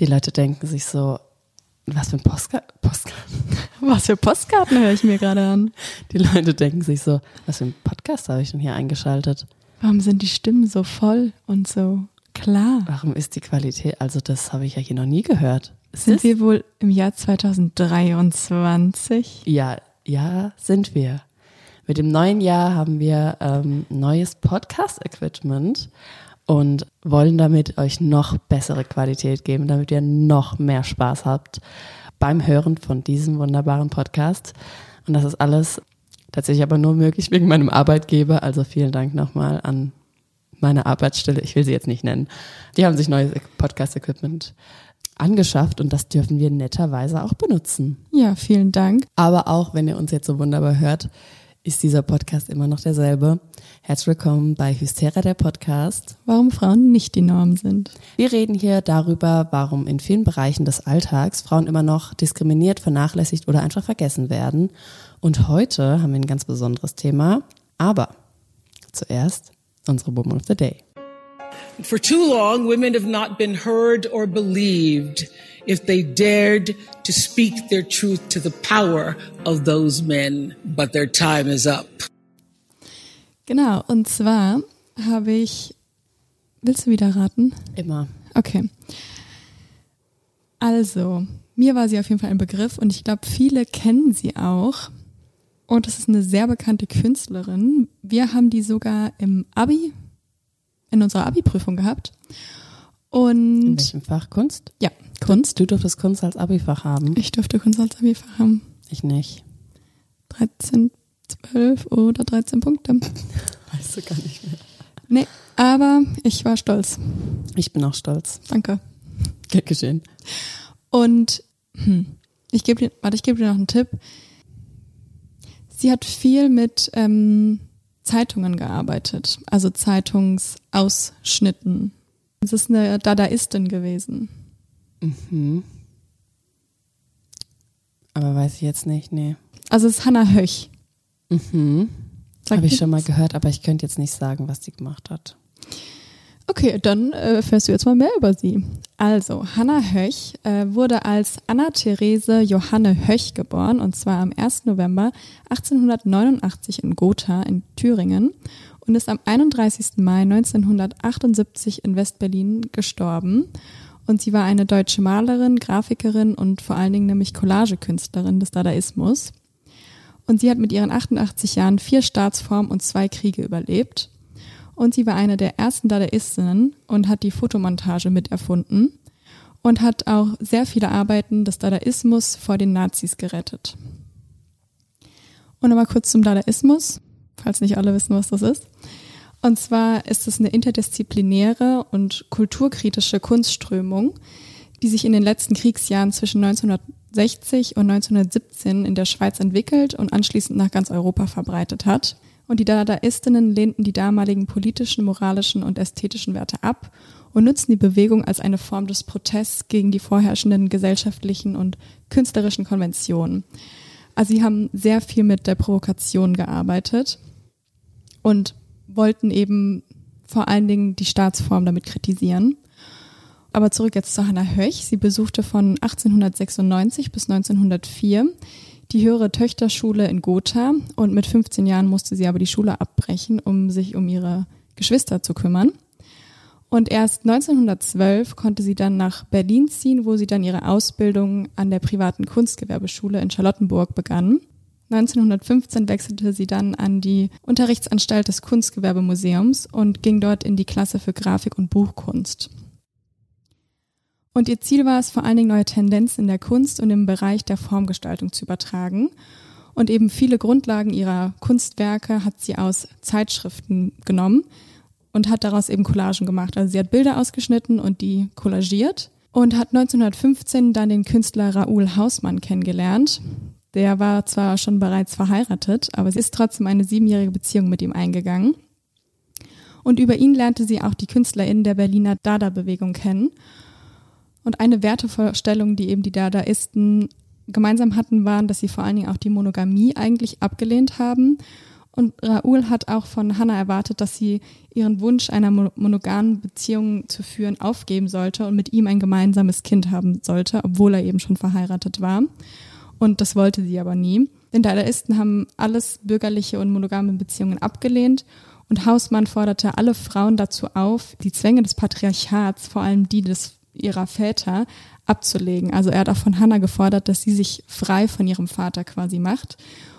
Die Leute denken sich so, was für ein Postcard, Postcard. Was für Postkarten höre ich mir gerade an? Die Leute denken sich so, was für ein Podcast habe ich denn hier eingeschaltet? Warum sind die Stimmen so voll und so klar? Warum ist die Qualität, also das habe ich ja hier noch nie gehört. Es Sind ist- wir wohl im Jahr 2023? Ja, ja, sind wir. Mit dem neuen Jahr haben wir ähm, neues Podcast-Equipment und wollen damit euch noch bessere Qualität geben, damit ihr noch mehr Spaß habt beim Hören von diesem wunderbaren Podcast. Und das ist alles tatsächlich aber nur möglich wegen meinem Arbeitgeber. Also vielen Dank nochmal an meine Arbeitsstelle. Ich will sie jetzt nicht nennen. Die haben sich neues Podcast-Equipment angeschafft und das dürfen wir netterweise auch benutzen. Ja, vielen Dank. Aber auch wenn ihr uns jetzt so wunderbar hört, ist dieser Podcast immer noch derselbe. Herzlich willkommen bei Hystera der Podcast. Warum Frauen nicht die Norm sind. Wir reden hier darüber, warum in vielen Bereichen des Alltags Frauen immer noch diskriminiert, vernachlässigt oder einfach vergessen werden. Und heute haben wir ein ganz besonderes Thema. Aber zuerst unsere Woman of the Day. For too long, women have not been heard or believed if they dared to speak their truth to the power of those men. But their time is up. Genau, und zwar habe ich. Willst du wieder raten? Immer. Okay. Also, mir war sie auf jeden Fall ein Begriff und ich glaube, viele kennen sie auch. Und es ist eine sehr bekannte Künstlerin. Wir haben die sogar im Abi, in unserer Abi-Prüfung gehabt. Und In welchem Fach? Kunst? ja, Kunst. Du durftest Kunst als Abifach haben. Ich durfte Kunst als Abi-Fach haben. Ich nicht. 13, 12 oder 13 Punkte. Weißt du gar nicht mehr. Nee, aber ich war stolz. Ich bin auch stolz. Danke. Gern geschehen. Und hm, ich gebe dir, warte, ich gebe dir noch einen Tipp. Sie hat viel mit ähm, Zeitungen gearbeitet, also Zeitungsausschnitten. Es ist eine Dadaistin gewesen. Aber weiß ich jetzt nicht, nee. Also es ist Hannah Höch. Mhm. Habe ich schon mal gehört, aber ich könnte jetzt nicht sagen, was die gemacht hat. Okay, dann äh, erfährst du jetzt mal mehr über sie. Also, Hannah Höch äh, wurde als Anna-Therese Johanne Höch geboren und zwar am 1. November 1889 in Gotha in Thüringen und ist am 31. Mai 1978 in West-Berlin gestorben. Und sie war eine deutsche Malerin, Grafikerin und vor allen Dingen nämlich Collagekünstlerin des Dadaismus. Und sie hat mit ihren 88 Jahren vier Staatsformen und zwei Kriege überlebt. Und sie war eine der ersten Dadaistinnen und hat die Fotomontage miterfunden und hat auch sehr viele Arbeiten des Dadaismus vor den Nazis gerettet. Und nochmal kurz zum Dadaismus, falls nicht alle wissen, was das ist. Und zwar ist es eine interdisziplinäre und kulturkritische Kunstströmung, die sich in den letzten Kriegsjahren zwischen 1960 und 1917 in der Schweiz entwickelt und anschließend nach ganz Europa verbreitet hat. Und die Dadaistinnen lehnten die damaligen politischen, moralischen und ästhetischen Werte ab und nutzten die Bewegung als eine Form des Protests gegen die vorherrschenden gesellschaftlichen und künstlerischen Konventionen. Also sie haben sehr viel mit der Provokation gearbeitet und wollten eben vor allen Dingen die Staatsform damit kritisieren. Aber zurück jetzt zu Hannah Höch. Sie besuchte von 1896 bis 1904 die höhere Töchterschule in Gotha und mit 15 Jahren musste sie aber die Schule abbrechen, um sich um ihre Geschwister zu kümmern. Und erst 1912 konnte sie dann nach Berlin ziehen, wo sie dann ihre Ausbildung an der privaten Kunstgewerbeschule in Charlottenburg begann. 1915 wechselte sie dann an die Unterrichtsanstalt des Kunstgewerbemuseums und ging dort in die Klasse für Grafik und Buchkunst. Und ihr Ziel war es, vor allen Dingen neue Tendenzen in der Kunst und im Bereich der Formgestaltung zu übertragen. Und eben viele Grundlagen ihrer Kunstwerke hat sie aus Zeitschriften genommen und hat daraus eben Collagen gemacht. Also sie hat Bilder ausgeschnitten und die collagiert. und hat 1915 dann den Künstler Raoul Hausmann kennengelernt. Der war zwar schon bereits verheiratet, aber sie ist trotzdem eine siebenjährige Beziehung mit ihm eingegangen. Und über ihn lernte sie auch die KünstlerInnen der Berliner Dada-Bewegung kennen. Und eine Wertevorstellung, die eben die Dadaisten gemeinsam hatten, waren, dass sie vor allen Dingen auch die Monogamie eigentlich abgelehnt haben. Und Raoul hat auch von Hannah erwartet, dass sie ihren Wunsch einer monogamen Beziehung zu führen aufgeben sollte und mit ihm ein gemeinsames Kind haben sollte, obwohl er eben schon verheiratet war. Und das wollte sie aber nie. Denn Dadaisten haben alles bürgerliche und monogame Beziehungen abgelehnt und Hausmann forderte alle Frauen dazu auf, die Zwänge des Patriarchats, vor allem die des ihrer Väter, abzulegen. Also er hat auch von Hannah gefordert, dass sie sich frei von ihrem Vater quasi macht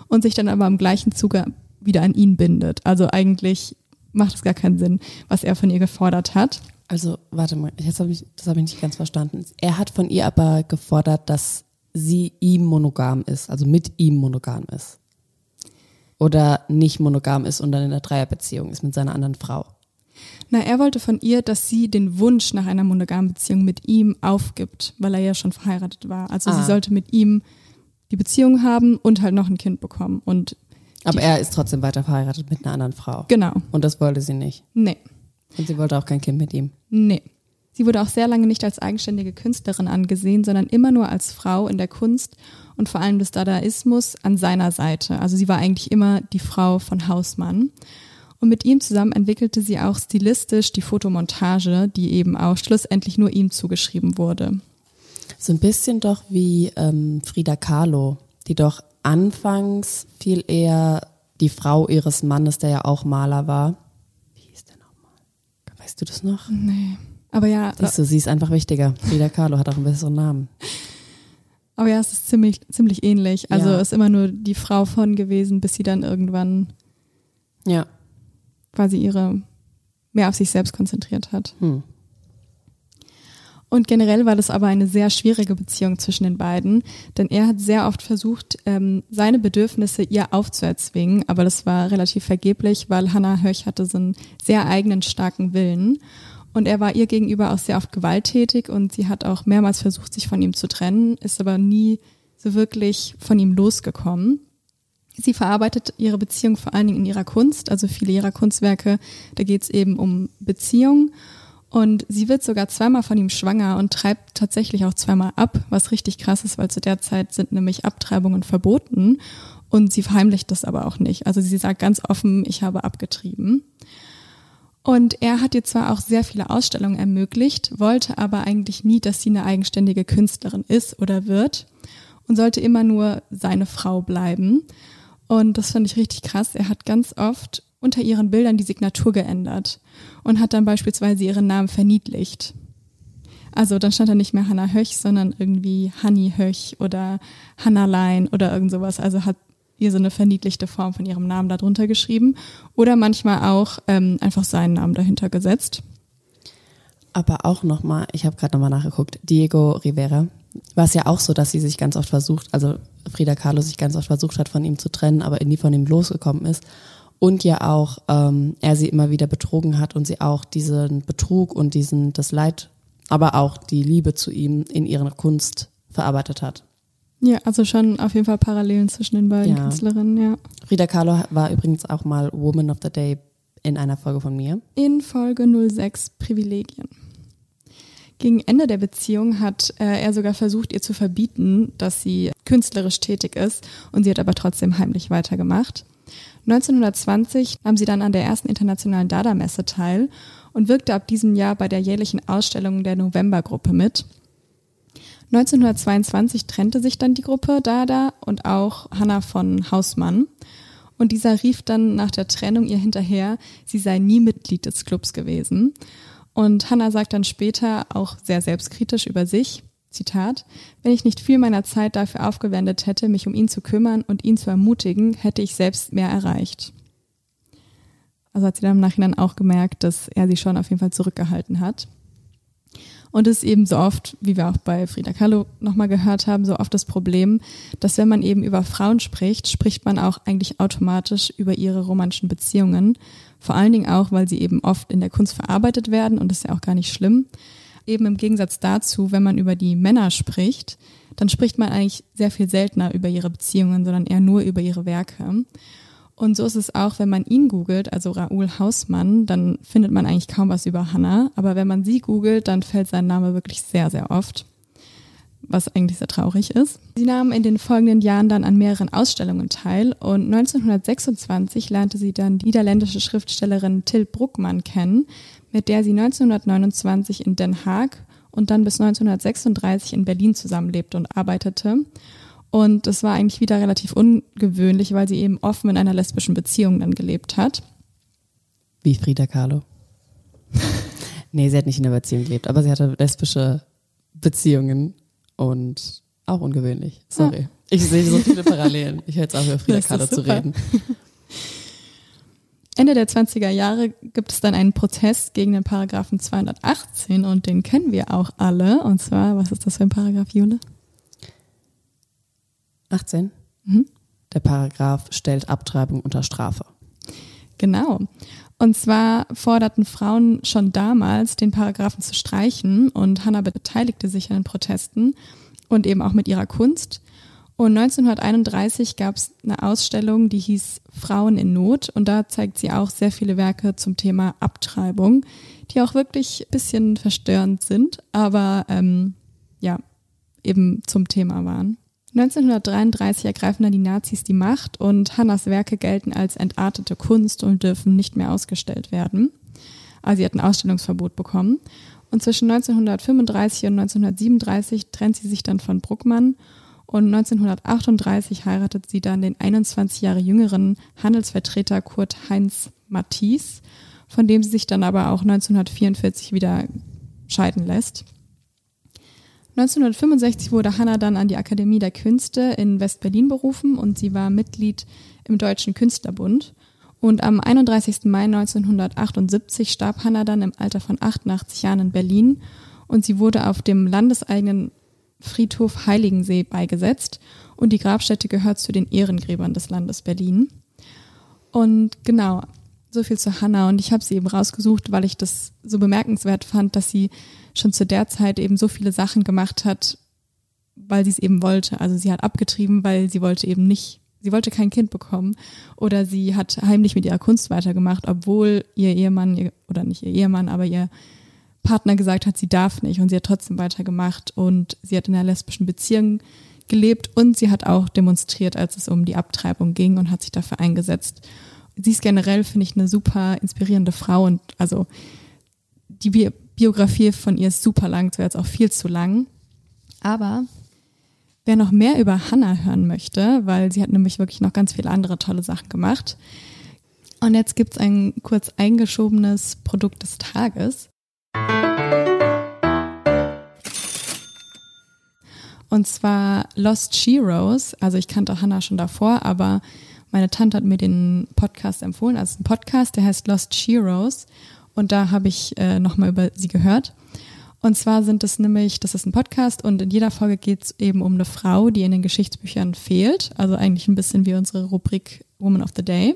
und sich dann aber im gleichen Zuge wieder an ihn bindet. Also eigentlich macht es gar keinen Sinn, was er von ihr gefordert hat. Also warte mal, jetzt hab ich, das habe ich nicht ganz verstanden. Er hat von ihr aber gefordert, dass sie ihm monogam ist, also mit ihm monogam ist. Oder nicht monogam ist und dann in einer Dreierbeziehung ist mit seiner anderen Frau. Na, er wollte von ihr, dass sie den Wunsch nach einer monogamen Beziehung mit ihm aufgibt, weil er ja schon verheiratet war. Also ah. sie sollte mit ihm die Beziehung haben und halt noch ein Kind bekommen. Und Aber er ist trotzdem weiter verheiratet mit einer anderen Frau. Genau. Und das wollte sie nicht. Nee. Und sie wollte auch kein Kind mit ihm. Nee. Sie wurde auch sehr lange nicht als eigenständige Künstlerin angesehen, sondern immer nur als Frau in der Kunst und vor allem des Dadaismus an seiner Seite. Also sie war eigentlich immer die Frau von Hausmann. Und mit ihm zusammen entwickelte sie auch stilistisch die Fotomontage, die eben auch schlussendlich nur ihm zugeschrieben wurde. So ein bisschen doch wie ähm, Frida Kahlo, die doch anfangs viel eher die Frau ihres Mannes, der ja auch Maler war. Wie hieß der nochmal? Weißt du das noch? Nee. Aber ja. Siehst du, sie ist einfach wichtiger. Frida Kahlo hat auch einen besseren Namen. Aber ja, es ist ziemlich, ziemlich ähnlich. Also ja. ist immer nur die Frau von gewesen, bis sie dann irgendwann ja quasi ihre mehr auf sich selbst konzentriert hat. Hm. Und generell war das aber eine sehr schwierige Beziehung zwischen den beiden, denn er hat sehr oft versucht, ähm, seine Bedürfnisse ihr aufzuerzwingen, aber das war relativ vergeblich, weil Hannah Höch hatte so einen sehr eigenen, starken Willen. Und er war ihr gegenüber auch sehr oft gewalttätig und sie hat auch mehrmals versucht, sich von ihm zu trennen, ist aber nie so wirklich von ihm losgekommen. Sie verarbeitet ihre Beziehung vor allen Dingen in ihrer Kunst, also viele ihrer Kunstwerke, da geht es eben um Beziehung. Und sie wird sogar zweimal von ihm schwanger und treibt tatsächlich auch zweimal ab, was richtig krass ist, weil zu der Zeit sind nämlich Abtreibungen verboten. Und sie verheimlicht das aber auch nicht. Also sie sagt ganz offen, ich habe abgetrieben. Und er hat ihr zwar auch sehr viele Ausstellungen ermöglicht, wollte aber eigentlich nie, dass sie eine eigenständige Künstlerin ist oder wird und sollte immer nur seine Frau bleiben. Und das fand ich richtig krass. Er hat ganz oft unter ihren Bildern die Signatur geändert und hat dann beispielsweise ihren Namen verniedlicht. Also dann stand da nicht mehr Hannah Höch, sondern irgendwie Hanni Höch oder Hannalein oder irgend sowas. Also hat ihr so eine verniedlichte Form von ihrem Namen darunter geschrieben oder manchmal auch ähm, einfach seinen Namen dahinter gesetzt. Aber auch nochmal, ich habe gerade nochmal nachgeguckt, Diego Rivera war es ja auch so, dass sie sich ganz oft versucht, also Frida Kahlo sich ganz oft versucht hat, von ihm zu trennen, aber nie von ihm losgekommen ist. Und ja auch ähm, er sie immer wieder betrogen hat und sie auch diesen Betrug und diesen das Leid, aber auch die Liebe zu ihm in ihrer Kunst verarbeitet hat. Ja, also schon auf jeden Fall Parallelen zwischen den beiden ja. Künstlerinnen, ja. Frida Kahlo war übrigens auch mal Woman of the Day in einer Folge von mir. In Folge 06 Privilegien. Gegen Ende der Beziehung hat äh, er sogar versucht, ihr zu verbieten, dass sie künstlerisch tätig ist und sie hat aber trotzdem heimlich weitergemacht. 1920 nahm sie dann an der ersten internationalen Dada-Messe teil und wirkte ab diesem Jahr bei der jährlichen Ausstellung der Novembergruppe mit. 1922 trennte sich dann die Gruppe Dada und auch Hanna von Hausmann. Und dieser rief dann nach der Trennung ihr hinterher, sie sei nie Mitglied des Clubs gewesen. Und Hannah sagt dann später auch sehr selbstkritisch über sich, Zitat, wenn ich nicht viel meiner Zeit dafür aufgewendet hätte, mich um ihn zu kümmern und ihn zu ermutigen, hätte ich selbst mehr erreicht. Also hat sie dann im Nachhinein auch gemerkt, dass er sie schon auf jeden Fall zurückgehalten hat. Und es ist eben so oft, wie wir auch bei Frida Kahlo nochmal gehört haben, so oft das Problem, dass wenn man eben über Frauen spricht, spricht man auch eigentlich automatisch über ihre romantischen Beziehungen. Vor allen Dingen auch, weil sie eben oft in der Kunst verarbeitet werden und das ist ja auch gar nicht schlimm. Eben im Gegensatz dazu, wenn man über die Männer spricht, dann spricht man eigentlich sehr viel seltener über ihre Beziehungen, sondern eher nur über ihre Werke. Und so ist es auch, wenn man ihn googelt, also Raoul Hausmann, dann findet man eigentlich kaum was über Hannah. Aber wenn man sie googelt, dann fällt sein Name wirklich sehr, sehr oft. Was eigentlich sehr traurig ist. Sie nahm in den folgenden Jahren dann an mehreren Ausstellungen teil und 1926 lernte sie dann die niederländische Schriftstellerin Till Bruckmann kennen, mit der sie 1929 in Den Haag und dann bis 1936 in Berlin zusammenlebte und arbeitete. Und das war eigentlich wieder relativ ungewöhnlich, weil sie eben offen in einer lesbischen Beziehung dann gelebt hat. Wie Frida Kahlo. nee, sie hat nicht in einer Beziehung gelebt, aber sie hatte lesbische Beziehungen und auch ungewöhnlich. Sorry. Ja. Ich sehe so viele Parallelen. Ich höre jetzt auch über Frida Kahlo zu reden. Ende der 20er Jahre gibt es dann einen Protest gegen den Paragraphen 218 und den kennen wir auch alle. Und zwar, was ist das für ein Paragraph, Jule? 18. Mhm. Der Paragraph stellt Abtreibung unter Strafe. Genau. Und zwar forderten Frauen schon damals, den Paragraphen zu streichen und Hannah beteiligte sich an den Protesten und eben auch mit ihrer Kunst. Und 1931 gab es eine Ausstellung, die hieß Frauen in Not und da zeigt sie auch sehr viele Werke zum Thema Abtreibung, die auch wirklich ein bisschen verstörend sind, aber ähm, ja, eben zum Thema waren. 1933 ergreifen dann die Nazis die Macht und Hannas Werke gelten als entartete Kunst und dürfen nicht mehr ausgestellt werden. Also sie hat ein Ausstellungsverbot bekommen. Und zwischen 1935 und 1937 trennt sie sich dann von Bruckmann und 1938 heiratet sie dann den 21 Jahre jüngeren Handelsvertreter Kurt Heinz Matisse, von dem sie sich dann aber auch 1944 wieder scheiden lässt. 1965 wurde Hanna dann an die Akademie der Künste in West-Berlin berufen und sie war Mitglied im Deutschen Künstlerbund. Und am 31. Mai 1978 starb Hanna dann im Alter von 88 Jahren in Berlin und sie wurde auf dem landeseigenen Friedhof Heiligensee beigesetzt und die Grabstätte gehört zu den Ehrengräbern des Landes Berlin. Und genau, so viel zu Hannah und ich habe sie eben rausgesucht, weil ich das so bemerkenswert fand, dass sie schon zu der Zeit eben so viele Sachen gemacht hat, weil sie es eben wollte. Also sie hat abgetrieben, weil sie wollte eben nicht, sie wollte kein Kind bekommen oder sie hat heimlich mit ihrer Kunst weitergemacht, obwohl ihr Ehemann oder nicht ihr Ehemann, aber ihr Partner gesagt hat, sie darf nicht und sie hat trotzdem weitergemacht und sie hat in einer lesbischen Beziehung gelebt und sie hat auch demonstriert, als es um die Abtreibung ging und hat sich dafür eingesetzt. Sie ist generell, finde ich, eine super inspirierende Frau und also die Bi Biografie von ihr ist super lang, wäre jetzt auch viel zu lang. Aber wer noch mehr über Hannah hören möchte, weil sie hat nämlich wirklich noch ganz viele andere tolle Sachen gemacht. Und jetzt gibt es ein kurz eingeschobenes Produkt des Tages. Und zwar Lost Sheroes. Also ich kannte Hannah schon davor, aber meine Tante hat mir den Podcast empfohlen. Also ein Podcast, der heißt Lost Sheroes. Und da habe ich äh, nochmal über sie gehört. Und zwar sind es nämlich, das ist ein Podcast und in jeder Folge geht es eben um eine Frau, die in den Geschichtsbüchern fehlt. Also eigentlich ein bisschen wie unsere Rubrik Woman of the Day.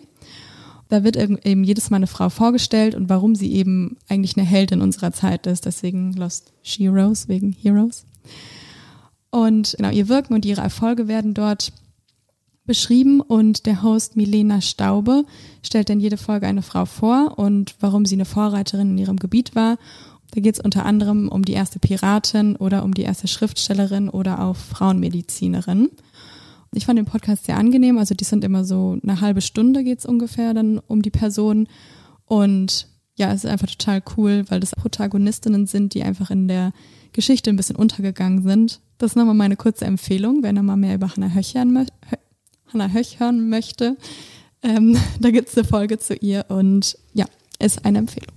Da wird eben jedes Mal eine Frau vorgestellt und warum sie eben eigentlich eine Heldin unserer Zeit ist. Deswegen Lost Heroes, wegen Heroes. Und genau, ihr Wirken und ihre Erfolge werden dort beschrieben und der Host Milena Staube stellt dann jede Folge eine Frau vor und warum sie eine Vorreiterin in ihrem Gebiet war. Da geht es unter anderem um die erste Piratin oder um die erste Schriftstellerin oder auch Frauenmedizinerin. Ich fand den Podcast sehr angenehm. Also die sind immer so eine halbe Stunde geht's ungefähr dann um die Person. Und ja, es ist einfach total cool, weil das Protagonistinnen sind, die einfach in der Geschichte ein bisschen untergegangen sind. Das ist nochmal meine kurze Empfehlung, wenn ihr mal mehr über Hannah Höch hören, Hannah Höch hören möchte. Ähm, da gibt's eine Folge zu ihr und ja, ist eine Empfehlung.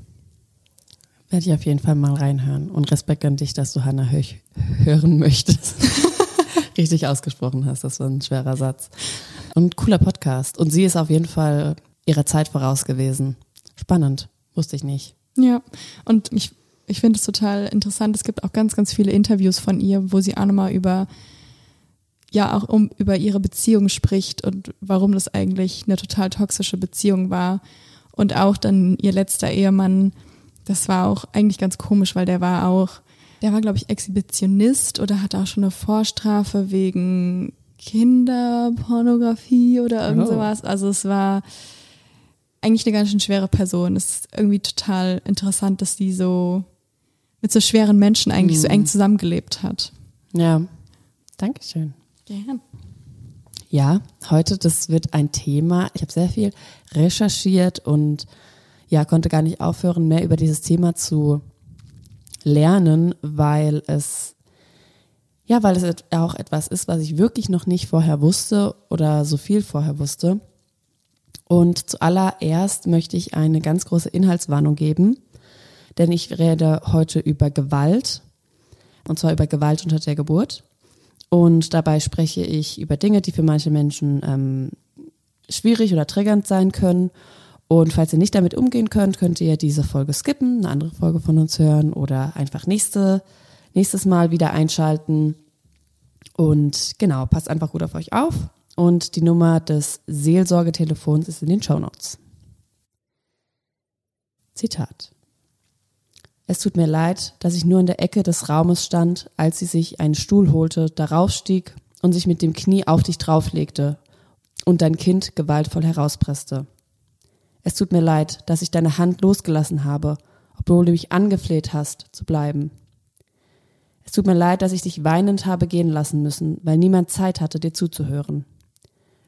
Werde ich auf jeden Fall mal reinhören. Und Respekt an dich, dass du Hannah Höch hören möchtest. richtig ausgesprochen hast. Das war ein schwerer Satz. Und cooler Podcast. Und sie ist auf jeden Fall ihrer Zeit voraus gewesen. Spannend. Wusste ich nicht. Ja. Und ich, ich finde es total interessant. Es gibt auch ganz, ganz viele Interviews von ihr, wo sie auch nochmal über, ja, auch um, über ihre Beziehung spricht und warum das eigentlich eine total toxische Beziehung war. Und auch dann ihr letzter Ehemann, das war auch eigentlich ganz komisch, weil der war auch Der war, glaube ich, Exhibitionist oder hatte auch schon eine Vorstrafe wegen Kinderpornografie oder irgend Oh. sowas. Also es war eigentlich eine ganz schön schwere Person. Es ist irgendwie total interessant, dass die so mit so schweren Menschen eigentlich so eng zusammengelebt hat. Ja, Dankeschön. Gern. Ja, heute, das wird ein Thema. Ich habe sehr viel recherchiert und ja, konnte gar nicht aufhören, mehr über dieses Thema zu lernen, weil es ja, weil es auch etwas ist, was ich wirklich noch nicht vorher wusste oder so viel vorher wusste. Und zuallererst möchte ich eine ganz große Inhaltswarnung geben, denn ich rede heute über Gewalt, und zwar über Gewalt unter der Geburt. Und dabei spreche ich über Dinge, die für manche Menschen ähm, schwierig oder triggernd sein können. Und falls ihr nicht damit umgehen könnt, könnt ihr diese Folge skippen, eine andere Folge von uns hören oder einfach nächste, nächstes Mal wieder einschalten. Und genau, passt einfach gut auf euch auf. Und die Nummer des Seelsorgetelefons ist in den Show Notes. Zitat. Es tut mir leid, dass ich nur in der Ecke des Raumes stand, als sie sich einen Stuhl holte, darauf stieg und sich mit dem Knie auf dich drauflegte und dein Kind gewaltvoll herauspresste. Es tut mir leid, dass ich deine Hand losgelassen habe, obwohl du mich angefleht hast, zu bleiben. Es tut mir leid, dass ich dich weinend habe gehen lassen müssen, weil niemand Zeit hatte, dir zuzuhören.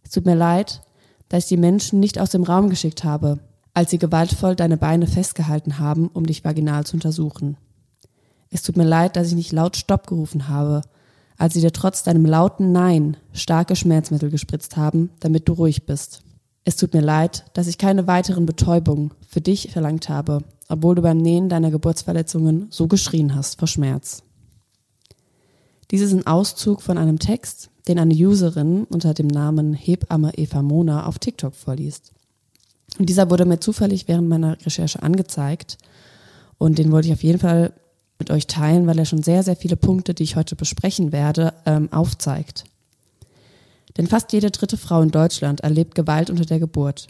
Es tut mir leid, dass ich die Menschen nicht aus dem Raum geschickt habe, als sie gewaltvoll deine Beine festgehalten haben, um dich vaginal zu untersuchen. Es tut mir leid, dass ich nicht laut Stopp gerufen habe, als sie dir trotz deinem lauten Nein starke Schmerzmittel gespritzt haben, damit du ruhig bist. Es tut mir leid, dass ich keine weiteren Betäubungen für dich verlangt habe, obwohl du beim Nähen deiner Geburtsverletzungen so geschrien hast vor Schmerz. Dies ist ein Auszug von einem Text, den eine Userin unter dem Namen Hebamme Eva Mona auf TikTok vorliest. Und dieser wurde mir zufällig während meiner Recherche angezeigt. Und den wollte ich auf jeden Fall mit euch teilen, weil er schon sehr, sehr viele Punkte, die ich heute besprechen werde, ähm, aufzeigt. Denn fast jede dritte Frau in Deutschland erlebt Gewalt unter der Geburt.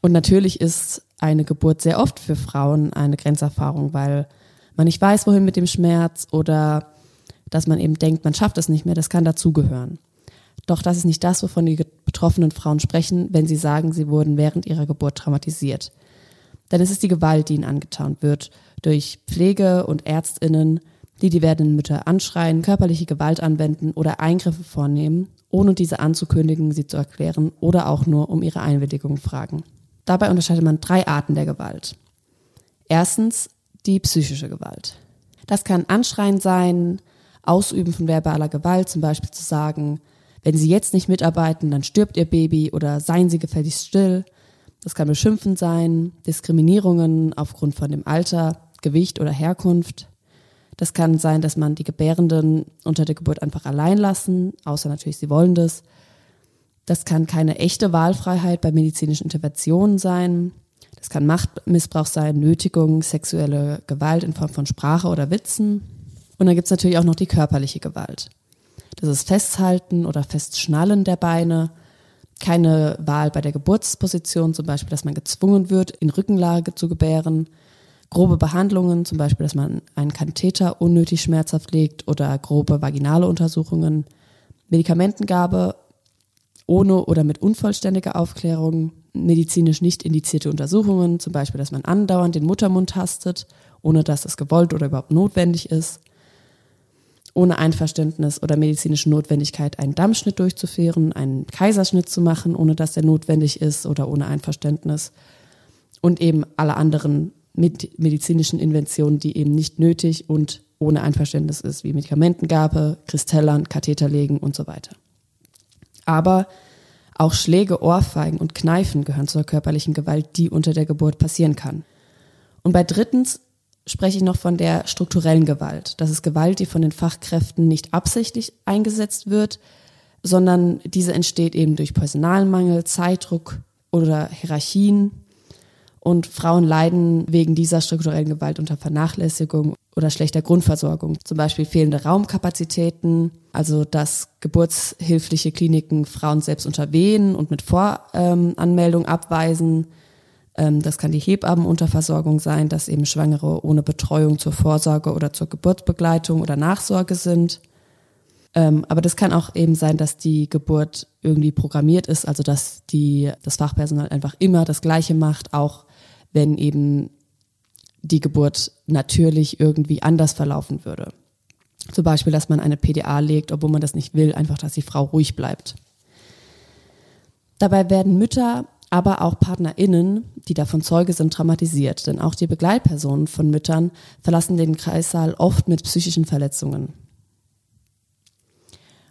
Und natürlich ist eine Geburt sehr oft für Frauen eine Grenzerfahrung, weil man nicht weiß, wohin mit dem Schmerz oder dass man eben denkt, man schafft es nicht mehr, das kann dazugehören. Doch das ist nicht das, wovon die betroffenen Frauen sprechen, wenn sie sagen, sie wurden während ihrer Geburt traumatisiert. Denn es ist die Gewalt, die ihnen angetan wird, durch Pflege und Ärztinnen, die die werdenden Mütter anschreien, körperliche Gewalt anwenden oder Eingriffe vornehmen, ohne diese anzukündigen, sie zu erklären oder auch nur um ihre Einwilligung fragen. Dabei unterscheidet man drei Arten der Gewalt. Erstens die psychische Gewalt. Das kann Anschreien sein, Ausüben von verbaler Gewalt, zum Beispiel zu sagen, wenn Sie jetzt nicht mitarbeiten, dann stirbt Ihr Baby oder seien Sie gefälligst still. Das kann Beschimpfen sein, Diskriminierungen aufgrund von dem Alter, Gewicht oder Herkunft. Das kann sein, dass man die Gebärenden unter der Geburt einfach allein lassen, außer natürlich sie wollen das. Das kann keine echte Wahlfreiheit bei medizinischen Interventionen sein. Das kann Machtmissbrauch sein, Nötigung, sexuelle Gewalt in Form von Sprache oder Witzen. Und dann gibt's natürlich auch noch die körperliche Gewalt. Ist Festhalten oder Festschnallen der Beine, keine Wahl bei der Geburtsposition, zum Beispiel, dass man gezwungen wird, in Rückenlage zu gebären, grobe Behandlungen, zum Beispiel, dass man einen Katheter unnötig schmerzhaft legt oder grobe vaginale Untersuchungen, Medikamentengabe ohne oder mit unvollständiger Aufklärung, medizinisch nicht indizierte Untersuchungen, zum Beispiel, dass man andauernd den Muttermund tastet, ohne dass es gewollt oder überhaupt notwendig ist, ohne Einverständnis oder medizinische Notwendigkeit einen Dammschnitt durchzuführen, einen Kaiserschnitt zu machen, ohne dass der notwendig ist oder ohne Einverständnis und eben alle anderen med medizinischen Inventionen, die eben nicht nötig und ohne Einverständnis ist, wie Medikamentengabe, Kristellern, Katheterlegen und so weiter. Aber auch Schläge, Ohrfeigen und Kneifen gehören zur körperlichen Gewalt, die unter der Geburt passieren kann. Und bei drittens spreche ich noch von der strukturellen Gewalt. Das ist Gewalt, die von den Fachkräften nicht absichtlich eingesetzt wird, sondern diese entsteht eben durch Personalmangel, Zeitdruck oder Hierarchien. Und Frauen leiden wegen dieser strukturellen Gewalt unter Vernachlässigung oder schlechter Grundversorgung. Zum Beispiel fehlende Raumkapazitäten, also dass geburtshilfliche Kliniken Frauen selbst unterwehen und mit Voranmeldung abweisen, das kann die Hebammenunterversorgung sein, dass eben Schwangere ohne Betreuung zur Vorsorge oder zur Geburtsbegleitung oder Nachsorge sind. Ähm, aber das kann auch eben sein, dass die Geburt irgendwie programmiert ist, also dass die, das Fachpersonal einfach immer das Gleiche macht, auch wenn eben die Geburt natürlich irgendwie anders verlaufen würde. Zum Beispiel, dass man eine PDA legt, obwohl man das nicht will, einfach, dass die Frau ruhig bleibt. Dabei werden Mütter, aber auch PartnerInnen, die davon Zeuge sind, traumatisiert, denn auch die Begleitpersonen von Müttern verlassen den Kreissaal oft mit psychischen Verletzungen.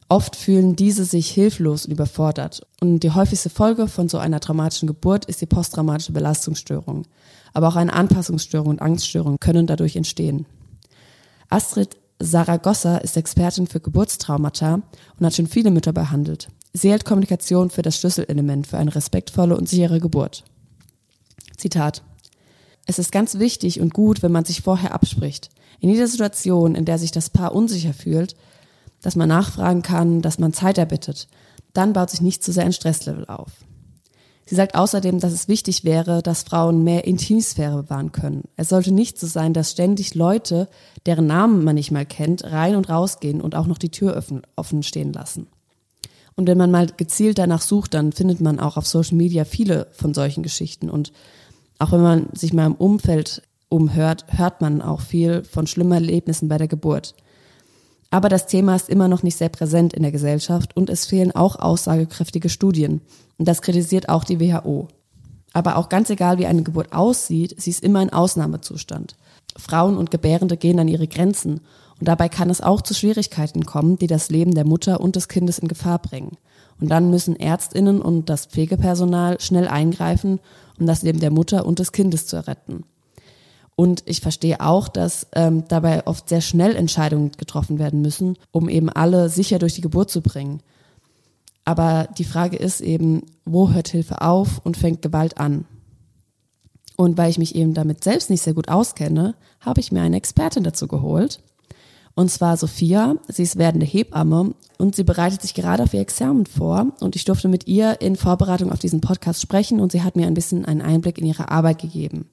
Oft fühlen diese sich hilflos und überfordert. Und die häufigste Folge von so einer traumatischen Geburt ist die posttraumatische Belastungsstörung. Aber auch eine Anpassungsstörung und Angststörung können dadurch entstehen. Astrid Saragossa ist Expertin für Geburtstraumata und hat schon viele Mütter behandelt. Sie hält Kommunikation für das Schlüsselelement für eine respektvolle und sichere Geburt. Zitat. Es ist ganz wichtig und gut, wenn man sich vorher abspricht. In jeder Situation, in der sich das Paar unsicher fühlt, dass man nachfragen kann, dass man Zeit erbittet. Dann baut sich nicht zu sehr ein Stresslevel auf. Sie sagt außerdem, dass es wichtig wäre, dass Frauen mehr Intimsphäre bewahren können. Es sollte nicht so sein, dass ständig Leute, deren Namen man nicht mal kennt, rein und rausgehen und auch noch die Tür offen, offen stehen lassen. Und wenn man mal gezielt danach sucht, dann findet man auch auf Social Media viele von solchen Geschichten. Und auch wenn man sich mal im Umfeld umhört, hört man auch viel von schlimmen Erlebnissen bei der Geburt. Aber das Thema ist immer noch nicht sehr präsent in der Gesellschaft und es fehlen auch aussagekräftige Studien. Und das kritisiert auch die WHO. Aber auch ganz egal, wie eine Geburt aussieht, sie ist immer ein Ausnahmezustand. Frauen und Gebärende gehen an ihre Grenzen und dabei kann es auch zu Schwierigkeiten kommen, die das Leben der Mutter und des Kindes in Gefahr bringen. Und dann müssen Ärztinnen und das Pflegepersonal schnell eingreifen, um das Leben der Mutter und des Kindes zu retten. Und ich verstehe auch, dass ähm, dabei oft sehr schnell Entscheidungen getroffen werden müssen, um eben alle sicher durch die Geburt zu bringen. Aber die Frage ist eben, wo hört Hilfe auf und fängt Gewalt an? Und weil ich mich eben damit selbst nicht sehr gut auskenne, habe ich mir eine Expertin dazu geholt. Und zwar Sophia. Sie ist werdende Hebamme und sie bereitet sich gerade auf ihr Examen vor. Und ich durfte mit ihr in Vorbereitung auf diesen Podcast sprechen und sie hat mir ein bisschen einen Einblick in ihre Arbeit gegeben.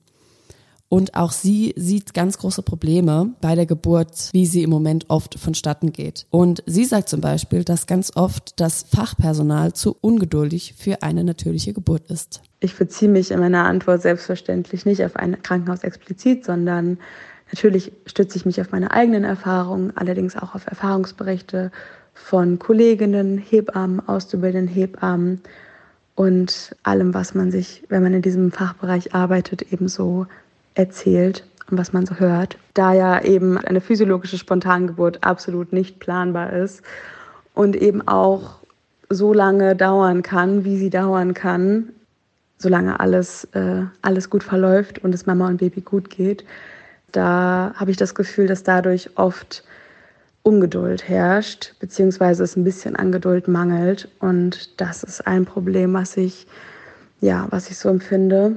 Und auch sie sieht ganz große Probleme bei der Geburt, wie sie im Moment oft vonstatten geht. Und sie sagt zum Beispiel, dass ganz oft das Fachpersonal zu ungeduldig für eine natürliche Geburt ist. Ich beziehe mich in meiner Antwort selbstverständlich nicht auf ein Krankenhaus explizit, sondern natürlich stütze ich mich auf meine eigenen Erfahrungen, allerdings auch auf Erfahrungsberichte von Kolleginnen, Hebammen, auszubildenden Hebammen und allem, was man sich, wenn man in diesem Fachbereich arbeitet, ebenso erzählt und was man so hört. Da ja eben eine physiologische Spontangeburt absolut nicht planbar ist und eben auch so lange dauern kann, wie sie dauern kann, solange alles, äh, alles gut verläuft und es Mama und Baby gut geht, da habe ich das Gefühl, dass dadurch oft Ungeduld herrscht, beziehungsweise es ein bisschen an Geduld mangelt. Und das ist ein Problem, was ich, ja, was ich so empfinde.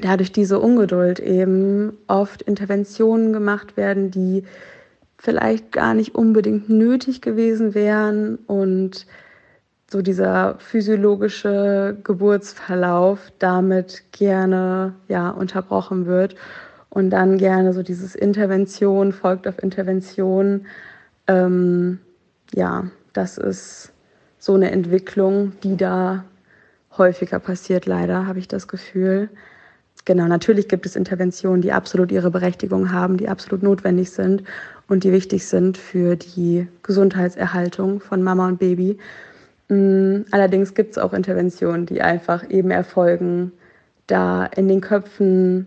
Dadurch diese Ungeduld eben oft Interventionen gemacht werden, die vielleicht gar nicht unbedingt nötig gewesen wären. Und so dieser physiologische Geburtsverlauf damit gerne ja unterbrochen wird und dann gerne so dieses Intervention folgt auf Intervention ähm, ja das ist so eine Entwicklung die da häufiger passiert leider habe ich das Gefühl Genau, natürlich gibt es Interventionen, die absolut ihre Berechtigung haben, die absolut notwendig sind und die wichtig sind für die Gesundheitserhaltung von Mama und Baby. Mm, allerdings gibt es auch Interventionen, die einfach eben erfolgen, da in den Köpfen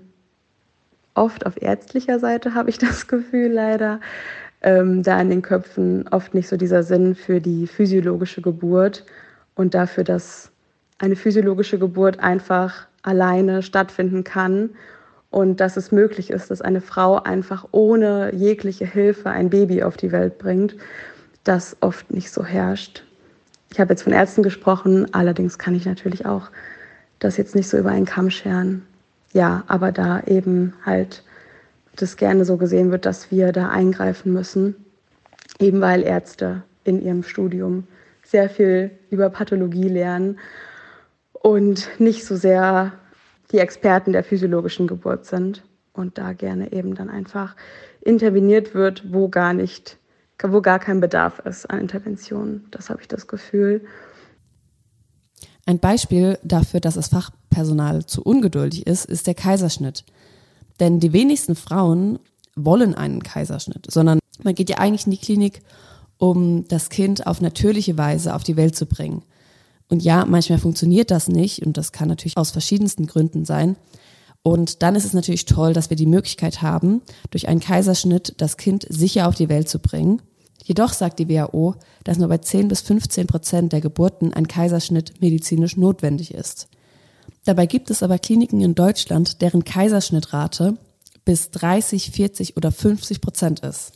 oft auf ärztlicher Seite habe ich das Gefühl leider, ähm, da in den Köpfen oft nicht so dieser Sinn für die physiologische Geburt und dafür, dass eine physiologische Geburt einfach alleine stattfinden kann und dass es möglich ist, dass eine Frau einfach ohne jegliche Hilfe ein Baby auf die Welt bringt, das oft nicht so herrscht. Ich habe jetzt von Ärzten gesprochen, allerdings kann ich natürlich auch das jetzt nicht so über einen Kamm scheren. Ja, aber da eben halt das gerne so gesehen wird, dass wir da eingreifen müssen, eben weil Ärzte in ihrem Studium sehr viel über Pathologie lernen und nicht so sehr die Experten der physiologischen Geburt sind und da gerne eben dann einfach interveniert wird, wo gar nicht, wo gar kein Bedarf ist an Intervention. Das habe ich das Gefühl. Ein Beispiel dafür, dass das Fachpersonal zu ungeduldig ist, ist der Kaiserschnitt. Denn die wenigsten Frauen wollen einen Kaiserschnitt, sondern man geht ja eigentlich in die Klinik, um das Kind auf natürliche Weise auf die Welt zu bringen. Und ja, manchmal funktioniert das nicht und das kann natürlich aus verschiedensten Gründen sein. Und dann ist es natürlich toll, dass wir die Möglichkeit haben, durch einen Kaiserschnitt das Kind sicher auf die Welt zu bringen. Jedoch sagt die WHO, dass nur bei 10 bis 15 Prozent der Geburten ein Kaiserschnitt medizinisch notwendig ist. Dabei gibt es aber Kliniken in Deutschland, deren Kaiserschnittrate bis 30, 40 oder 50 Prozent ist.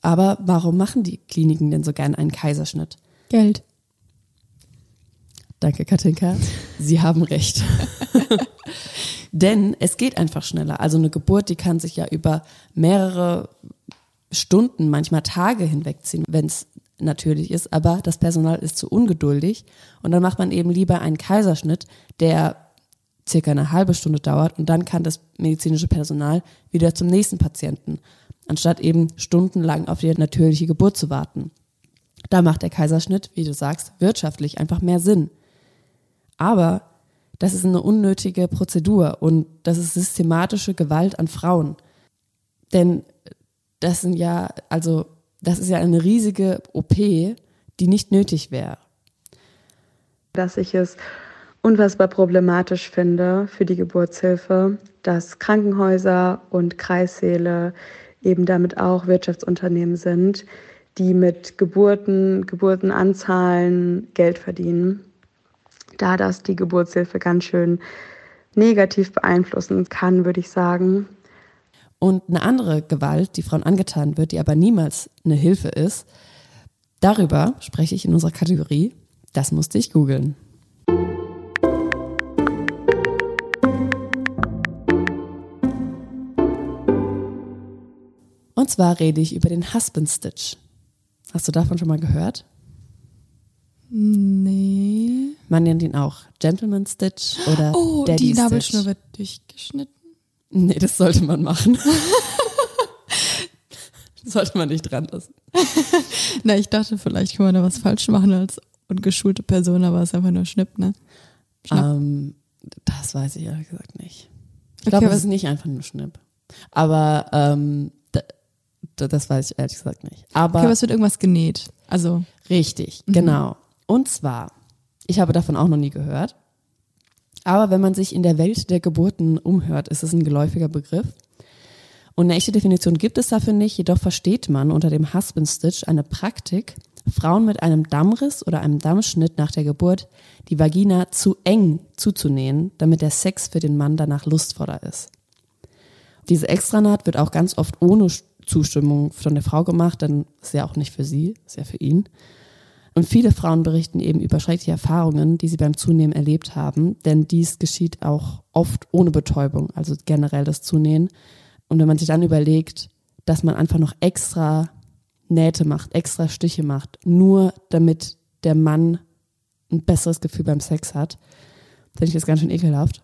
Aber warum machen die Kliniken denn so gern einen Kaiserschnitt? Geld. Danke, Katinka. Sie haben recht. Denn es geht einfach schneller. Also eine Geburt, die kann sich ja über mehrere Stunden, manchmal Tage hinwegziehen, wenn es natürlich ist. Aber das Personal ist zu ungeduldig. Und dann macht man eben lieber einen Kaiserschnitt, der circa eine halbe Stunde dauert. Und dann kann das medizinische Personal wieder zum nächsten Patienten, anstatt eben stundenlang auf die natürliche Geburt zu warten. Da macht der Kaiserschnitt, wie du sagst, wirtschaftlich einfach mehr Sinn. Aber das ist eine unnötige Prozedur und das ist systematische Gewalt an Frauen. Denn das sind ja, also, das ist ja eine riesige OP, die nicht nötig wäre. Dass ich es unfassbar problematisch finde für die Geburtshilfe, dass Krankenhäuser und Kreissäle eben damit auch Wirtschaftsunternehmen sind, die mit Geburten, Geburtenanzahlen Geld verdienen da das die Geburtshilfe ganz schön negativ beeinflussen kann, würde ich sagen. Und eine andere Gewalt, die Frauen angetan wird, die aber niemals eine Hilfe ist, darüber spreche ich in unserer Kategorie. Das musste ich googeln. Und zwar rede ich über den Husband Stitch. Hast du davon schon mal gehört? Nee. Man nennt ihn auch Gentleman Stitch oder Oh, Daddy die Stitch. Nabelschnur wird durchgeschnitten. Nee, das sollte man machen. sollte man nicht dran lassen. Na, ich dachte, vielleicht kann man da was falsch machen als ungeschulte Person, aber es ist einfach nur Schnipp, ne? Schnapp. Ähm, das weiß ich ehrlich gesagt nicht. Ich Okay, glaube, es ist nicht einfach nur Schnipp. Aber ähm, das weiß ich ehrlich gesagt nicht. Aber Okay, aber es wird irgendwas genäht. Also, Richtig, Mhm. genau. Und zwar, ich habe davon auch noch nie gehört. Aber wenn man sich in der Welt der Geburten umhört, ist es ein geläufiger Begriff. Und eine echte Definition gibt es dafür nicht, jedoch versteht man unter dem Husband Stitch eine Praktik, Frauen mit einem Dammriss oder einem Dammschnitt nach der Geburt die Vagina zu eng zuzunähen, damit der Sex für den Mann danach lustvoller ist. Diese Extranaht wird auch ganz oft ohne Zustimmung von der Frau gemacht, denn ist ja auch nicht für sie, ist ja für ihn. Und viele Frauen berichten eben über schreckliche Erfahrungen, die sie beim Zunehmen erlebt haben, denn dies geschieht auch oft ohne Betäubung, also generell das Zunähen. Und wenn man sich dann überlegt, dass man einfach noch extra Nähte macht, extra Stiche macht, nur damit der Mann ein besseres Gefühl beim Sex hat, finde ich das ganz schön ekelhaft.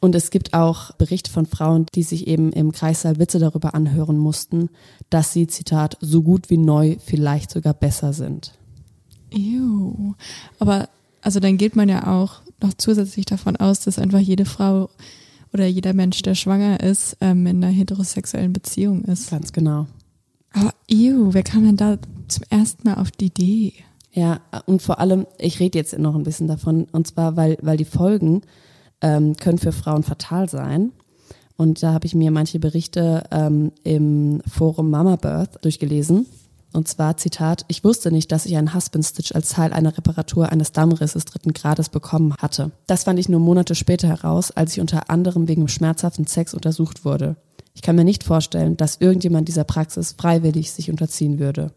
Und es gibt auch Berichte von Frauen, die sich eben im Kreissaal Witze darüber anhören mussten, dass sie, Zitat, so gut wie neu, vielleicht sogar besser sind. ew. Aber, also dann geht man ja auch noch zusätzlich davon aus, dass einfach jede Frau oder jeder Mensch, der schwanger ist, ähm, in einer heterosexuellen Beziehung ist. Ganz genau. Aber ew, wer kam denn da zum ersten Mal auf die Idee? Ja, und vor allem, ich rede jetzt noch ein bisschen davon, und zwar, weil, weil die Folgen ähm, können für Frauen fatal sein. Und da habe ich mir manche Berichte ähm, im Forum Mama Birth durchgelesen. Und zwar, Zitat, ich wusste nicht, dass ich einen Husband Stitch als Teil einer Reparatur eines Dammrisses dritten Grades bekommen hatte. Das fand ich nur Monate später heraus, als ich unter anderem wegen schmerzhaften Sex untersucht wurde. Ich kann mir nicht vorstellen, dass irgendjemand dieser Praxis freiwillig sich unterziehen würde.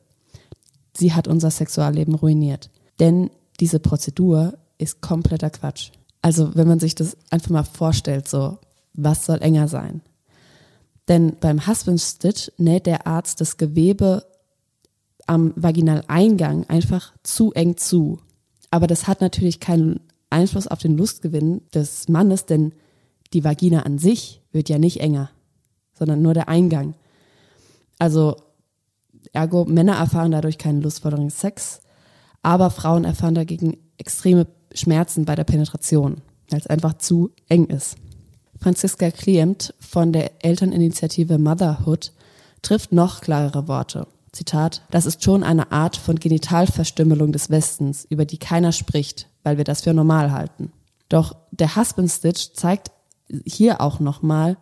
Sie hat unser Sexualleben ruiniert. Denn diese Prozedur ist kompletter Quatsch. Also wenn man sich das einfach mal vorstellt, so, was soll enger sein? Denn beim Husband Stitch näht der Arzt das Gewebe am Vaginaleingang einfach zu eng zu. Aber das hat natürlich keinen Einfluss auf den Lustgewinn des Mannes, denn die Vagina an sich wird ja nicht enger, sondern nur der Eingang. Also ergo Männer erfahren dadurch keinen lustvollen Sex, aber Frauen erfahren dagegen extreme Schmerzen bei der Penetration, weil es einfach zu eng ist. Franziska Klient von der Elterninitiative Motherhood trifft noch klarere Worte. Zitat, das ist schon eine Art von Genitalverstümmelung des Westens, über die keiner spricht, weil wir das für normal halten. Doch der Husband Stitch zeigt hier auch nochmal,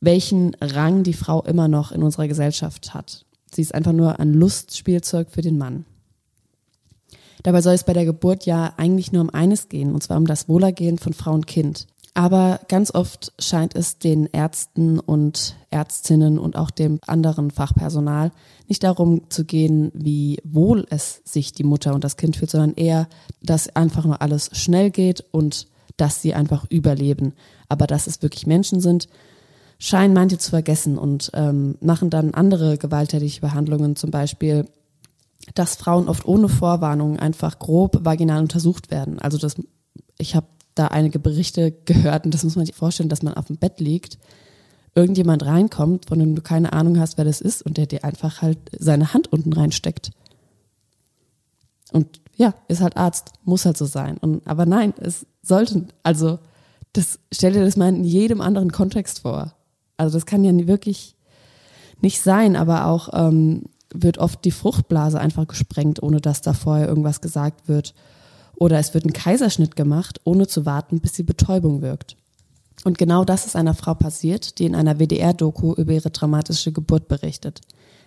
welchen Rang die Frau immer noch in unserer Gesellschaft hat. Sie ist einfach nur ein Lustspielzeug für den Mann. Dabei soll es bei der Geburt ja eigentlich nur um eines gehen, und zwar um das Wohlergehen von Frau und Kind. Aber ganz oft scheint es den Ärzten und Ärztinnen und auch dem anderen Fachpersonal nicht darum zu gehen, wie wohl es sich die Mutter und das Kind fühlt, sondern eher, dass einfach nur alles schnell geht und dass sie einfach überleben. Aber dass es wirklich Menschen sind, scheinen manche zu vergessen und ähm, machen dann andere gewalttätige Behandlungen, zum Beispiel, dass Frauen oft ohne Vorwarnung einfach grob vaginal untersucht werden. Also das, ich habe da einige Berichte gehört und das muss man sich vorstellen, dass man auf dem Bett liegt, irgendjemand reinkommt, von dem du keine Ahnung hast, wer das ist und der dir einfach halt seine Hand unten reinsteckt. Und ja, ist halt Arzt, muss halt so sein. Und, aber nein, es sollte, also das, stell dir das mal in jedem anderen Kontext vor. Also das kann ja wirklich nicht sein, aber auch ähm, wird oft die Fruchtblase einfach gesprengt, ohne dass da vorher irgendwas gesagt wird. Oder es wird ein Kaiserschnitt gemacht, ohne zu warten, bis die Betäubung wirkt. Und genau das ist einer Frau passiert, die in einer WDR-Doku über ihre dramatische Geburt berichtet.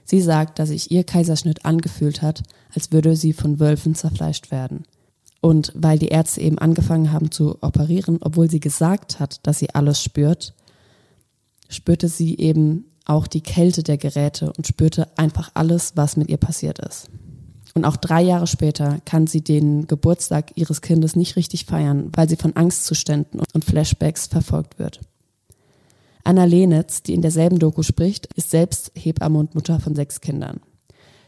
Sie sagt, dass sich ihr Kaiserschnitt angefühlt hat, als würde sie von Wölfen zerfleischt werden. Und weil die Ärzte eben angefangen haben zu operieren, obwohl sie gesagt hat, dass sie alles spürt, spürte sie eben auch die Kälte der Geräte und spürte einfach alles, was mit ihr passiert ist. Und auch drei Jahre später kann sie den Geburtstag ihres Kindes nicht richtig feiern, weil sie von Angstzuständen und Flashbacks verfolgt wird. Anna Lenitz, die in derselben Doku spricht, ist selbst Hebamme und Mutter von sechs Kindern.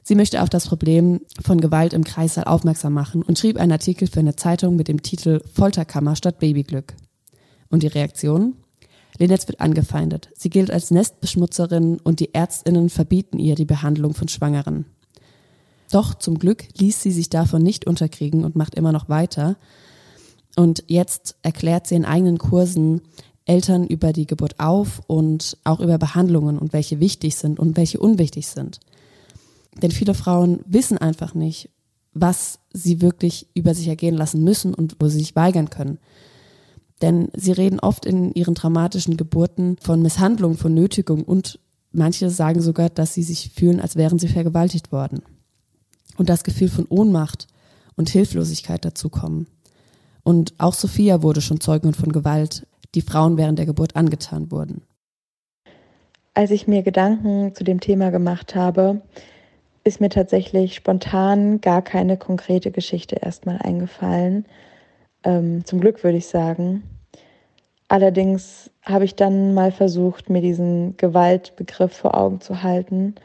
Sie möchte auf das Problem von Gewalt im Kreißsaal aufmerksam machen und schrieb einen Artikel für eine Zeitung mit dem Titel Folterkammer statt Babyglück. Und die Reaktion? Lenetz wird angefeindet. Sie gilt als Nestbeschmutzerin und die Ärztinnen verbieten ihr die Behandlung von Schwangeren. Doch zum Glück ließ sie sich davon nicht unterkriegen und macht immer noch weiter. Und jetzt erklärt sie in eigenen Kursen Eltern über die Geburt auf und auch über Behandlungen und welche wichtig sind und welche unwichtig sind. Denn viele Frauen wissen einfach nicht, was sie wirklich über sich ergehen lassen müssen und wo sie sich weigern können. Denn sie reden oft in ihren dramatischen Geburten von Misshandlung, von Nötigung und manche sagen sogar, dass sie sich fühlen, als wären sie vergewaltigt worden und das Gefühl von Ohnmacht und Hilflosigkeit dazukommen. Und auch Sophia wurde schon Zeugin von Gewalt, die Frauen während der Geburt angetan wurden. Als ich mir Gedanken zu dem Thema gemacht habe, ist mir tatsächlich spontan gar keine konkrete Geschichte erstmal eingefallen. Ähm, zum Glück würde ich sagen. Allerdings habe ich dann mal versucht, mir diesen Gewaltbegriff vor Augen zu halten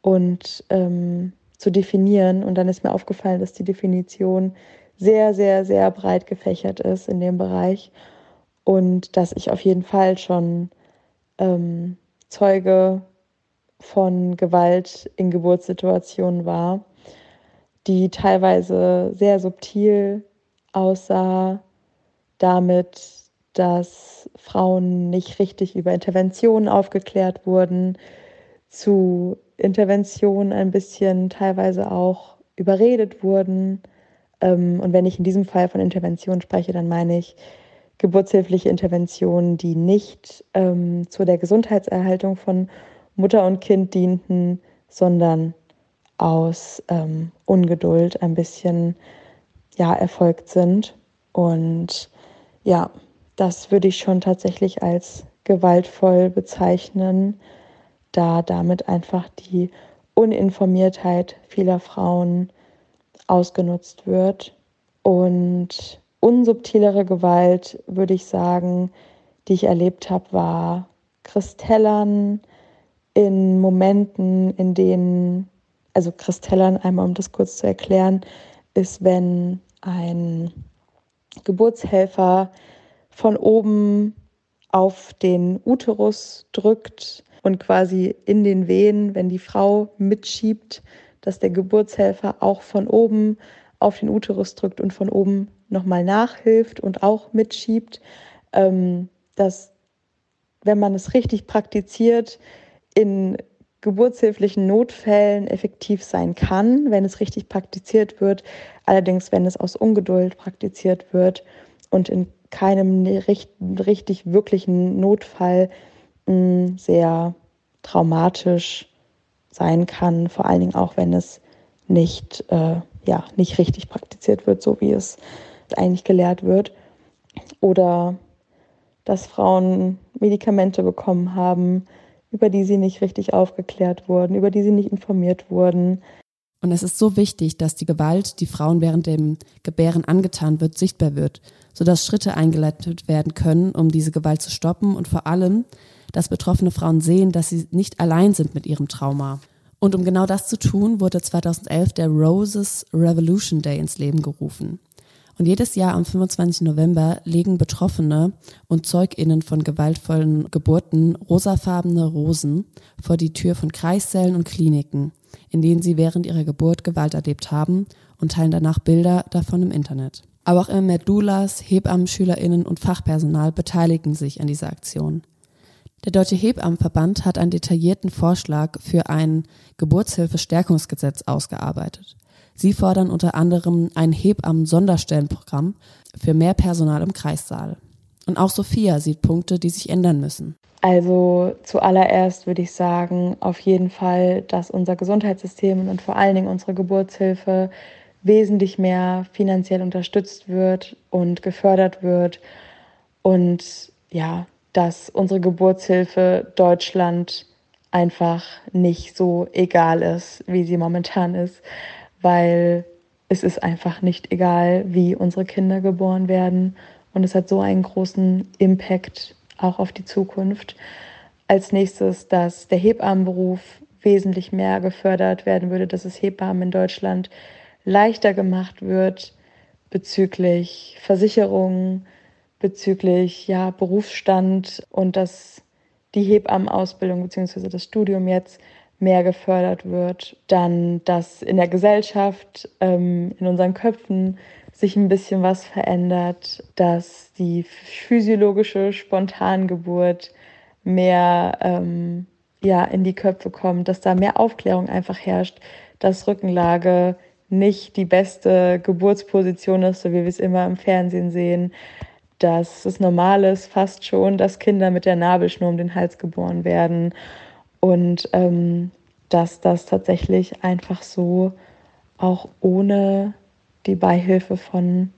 und ähm, zu definieren. Und dann ist mir aufgefallen, dass die Definition sehr, sehr, sehr breit gefächert ist in dem Bereich und dass ich auf jeden Fall schon ähm, Zeuge von Gewalt in Geburtssituationen war, die teilweise sehr subtil aussah, damit, dass Frauen nicht richtig über Interventionen aufgeklärt wurden, zu Interventionen ein bisschen teilweise auch überredet wurden. Ähm, und wenn ich in diesem Fall von Intervention spreche, dann meine ich geburtshilfliche Interventionen, die nicht ähm, zu der Gesundheitserhaltung von Mutter und Kind dienten, sondern aus ähm, Ungeduld ein bisschen ja, erfolgt sind. Und ja, das würde ich schon tatsächlich als gewaltvoll bezeichnen da damit einfach die Uninformiertheit vieler Frauen ausgenutzt wird. Und unsubtilere Gewalt, würde ich sagen, die ich erlebt habe, war Kristellern in Momenten, in denen, also Kristellern, einmal um das kurz zu erklären, ist, wenn ein Geburtshelfer von oben auf den Uterus drückt und quasi in den Wehen, wenn die Frau mitschiebt, dass der Geburtshelfer auch von oben auf den Uterus drückt und von oben nochmal nachhilft und auch mitschiebt, ähm, dass wenn man es richtig praktiziert, in geburtshilflichen Notfällen effektiv sein kann, wenn es richtig praktiziert wird. Allerdings, wenn es aus Ungeduld praktiziert wird und in keinem richtig wirklichen Notfall mh, sehr traumatisch sein kann, vor allen Dingen auch, wenn es nicht, äh, ja, nicht richtig praktiziert wird, so wie es eigentlich gelehrt wird. Oder dass Frauen Medikamente bekommen haben, über die sie nicht richtig aufgeklärt wurden, über die sie nicht informiert wurden. Und es ist so wichtig, dass die Gewalt, die Frauen während dem Gebären angetan wird, sichtbar wird, sodass Schritte eingeleitet werden können, um diese Gewalt zu stoppen und vor allem, dass betroffene Frauen sehen, dass sie nicht allein sind mit ihrem Trauma. Und um genau das zu tun, wurde 2011 der Roses Revolution Day ins Leben gerufen. Und jedes Jahr am 25. November legen Betroffene und ZeugInnen von gewaltvollen Geburten rosafarbene Rosen vor die Tür von Kreissälen und Kliniken, in denen sie während ihrer Geburt Gewalt erlebt haben und teilen danach Bilder davon im Internet. Aber auch immer mehr Doulas, Hebammen, SchülerInnen und Fachpersonal beteiligen sich an dieser Aktion. Der Deutsche Hebammenverband hat einen detaillierten Vorschlag für ein Geburtshilfe-Stärkungsgesetz ausgearbeitet. Sie fordern unter anderem ein Hebammen-Sonderstellenprogramm für mehr Personal im Kreissaal. Und auch Sophia sieht Punkte, die sich ändern müssen. Also zuallererst würde ich sagen, auf jeden Fall, dass unser Gesundheitssystem und vor allen Dingen unsere Geburtshilfe wesentlich mehr finanziell unterstützt wird und gefördert wird. Und ja, dass unsere Geburtshilfe Deutschland einfach nicht so egal ist, wie sie momentan ist weil es ist einfach nicht egal, wie unsere Kinder geboren werden. Und es hat so einen großen Impact auch auf die Zukunft. Als nächstes, dass der Hebammenberuf wesentlich mehr gefördert werden würde, dass es Hebammen in Deutschland leichter gemacht wird bezüglich Versicherungen, bezüglich ja, Berufsstand und dass die Hebammenausbildung bzw. das Studium jetzt mehr gefördert wird, dann, dass in der Gesellschaft, ähm, in unseren Köpfen sich ein bisschen was verändert, dass die physiologische Spontangeburt mehr ähm, ja, in die Köpfe kommt, dass da mehr Aufklärung einfach herrscht, dass Rückenlage nicht die beste Geburtsposition ist, so wie wir es immer im Fernsehen sehen, dass es normal ist, fast schon, dass Kinder mit der Nabelschnur um den Hals geboren werden und ähm, dass das tatsächlich einfach so auch ohne die Beihilfe von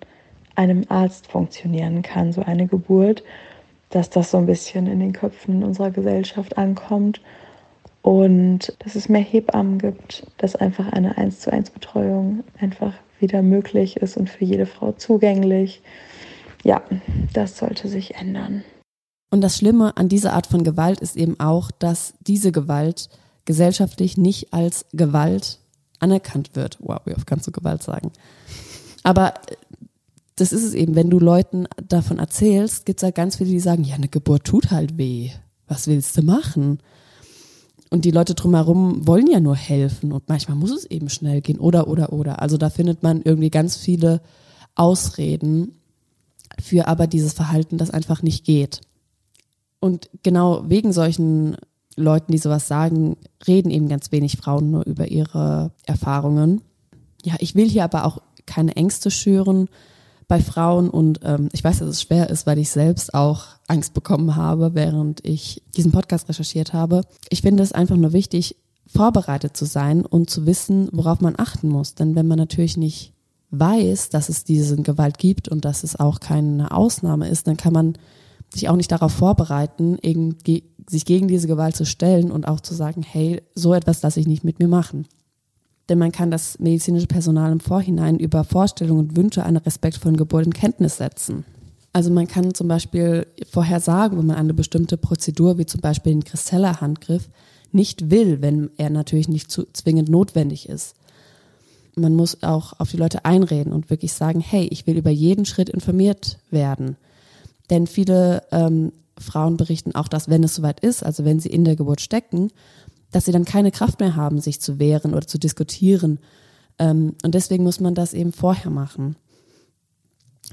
einem Arzt funktionieren kann, so eine Geburt, dass das so ein bisschen in den Köpfen unserer Gesellschaft ankommt und dass es mehr Hebammen gibt, dass einfach eine 1 zu 1 Betreuung einfach wieder möglich ist und für jede Frau zugänglich. Ja, das sollte sich ändern. Und das Schlimme an dieser Art von Gewalt ist eben auch, dass diese Gewalt gesellschaftlich nicht als Gewalt anerkannt wird. Wow, wie oft kannst du Gewalt sagen? Aber äh, das ist es eben, wenn du Leuten davon erzählst, gibt es halt ganz viele, die sagen, ja, eine Geburt tut halt weh. Was willst du machen? Und die Leute drumherum wollen ja nur helfen und manchmal muss es eben schnell gehen oder, oder, oder. Also da findet man irgendwie ganz viele Ausreden für aber dieses Verhalten, das einfach nicht geht. Und genau wegen solchen Leuten, die sowas sagen, reden eben ganz wenig Frauen nur über ihre Erfahrungen. Ja, ich will hier aber auch keine Ängste schüren bei Frauen und ähm, ich weiß, dass es schwer ist, weil ich selbst auch Angst bekommen habe, während ich diesen Podcast recherchiert habe. Ich finde es einfach nur wichtig, vorbereitet zu sein und zu wissen, worauf man achten muss. Denn wenn man natürlich nicht weiß, dass es diese Gewalt gibt und dass es auch keine Ausnahme ist, dann kann man sich auch nicht darauf vorbereiten, sich gegen diese Gewalt zu stellen und auch zu sagen, hey, so etwas lasse ich nicht mit mir machen. Denn man kann das medizinische Personal im Vorhinein über Vorstellungen und Wünsche einer respektvollen Geburt in Kenntnis setzen. Also man kann zum Beispiel vorher sagen, wenn man eine bestimmte Prozedur, wie zum Beispiel den Christella-Handgriff, nicht will, wenn er natürlich nicht zu, zwingend notwendig ist. Man muss auch auf die Leute einreden und wirklich sagen, hey, ich will über jeden Schritt informiert werden. Denn viele ähm, Frauen berichten auch, dass wenn es soweit ist, also wenn sie in der Geburt stecken, dass sie dann keine Kraft mehr haben, sich zu wehren oder zu diskutieren. Ähm, und deswegen muss man das eben vorher machen.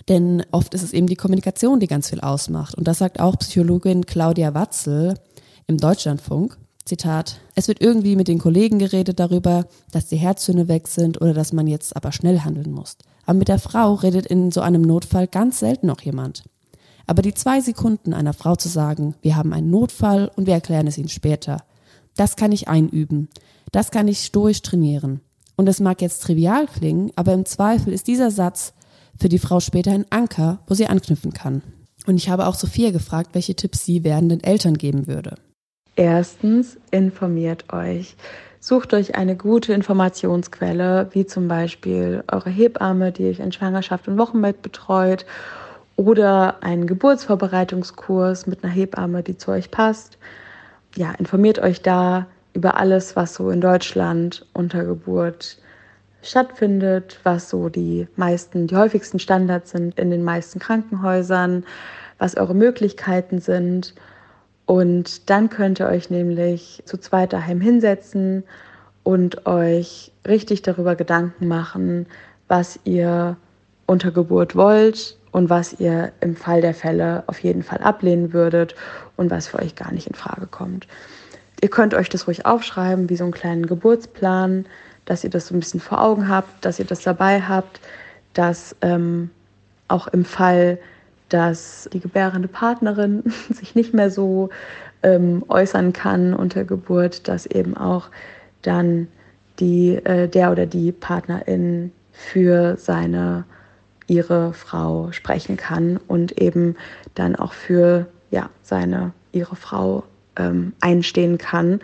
Denn oft ist es eben die Kommunikation, die ganz viel ausmacht. Und das sagt auch Psychologin Claudia Watzel im Deutschlandfunk. Zitat, es wird irgendwie mit den Kollegen geredet darüber, dass die Herztöne weg sind oder dass man jetzt aber schnell handeln muss. Aber mit der Frau redet in so einem Notfall ganz selten noch jemand. Aber die zwei Sekunden einer Frau zu sagen, wir haben einen Notfall und wir erklären es ihnen später, das kann ich einüben. Das kann ich stoisch trainieren. Und es mag jetzt trivial klingen, aber im Zweifel ist dieser Satz für die Frau später ein Anker, wo sie anknüpfen kann. Und ich habe auch Sophia gefragt, welche Tipps sie werdenden Eltern geben würde. Erstens, informiert euch. Sucht euch eine gute Informationsquelle, wie zum Beispiel eure Hebamme, die euch in Schwangerschaft und Wochenbett betreut, oder einen Geburtsvorbereitungskurs mit einer Hebamme, die zu euch passt. Ja, informiert euch da über alles, was so in Deutschland unter Geburt stattfindet, was so die meisten, die häufigsten Standards sind in den meisten Krankenhäusern, was eure Möglichkeiten sind. Und dann könnt ihr euch nämlich zu zweit daheim hinsetzen und euch richtig darüber Gedanken machen, was ihr unter Geburt wollt und was ihr im Fall der Fälle auf jeden Fall ablehnen würdet und was für euch gar nicht in Frage kommt. Ihr könnt euch das ruhig aufschreiben, wie so einen kleinen Geburtsplan dass ihr das so ein bisschen vor Augen habt, dass ihr das dabei habt, dass ähm, auch im Fall, dass die gebärende Partnerin sich nicht mehr so ähm, äußern kann unter Geburt, dass eben auch dann die, äh, der oder die Partnerin für seine, ihre Frau sprechen kann und eben dann auch für ja, seine, ihre Frau ähm, einstehen kann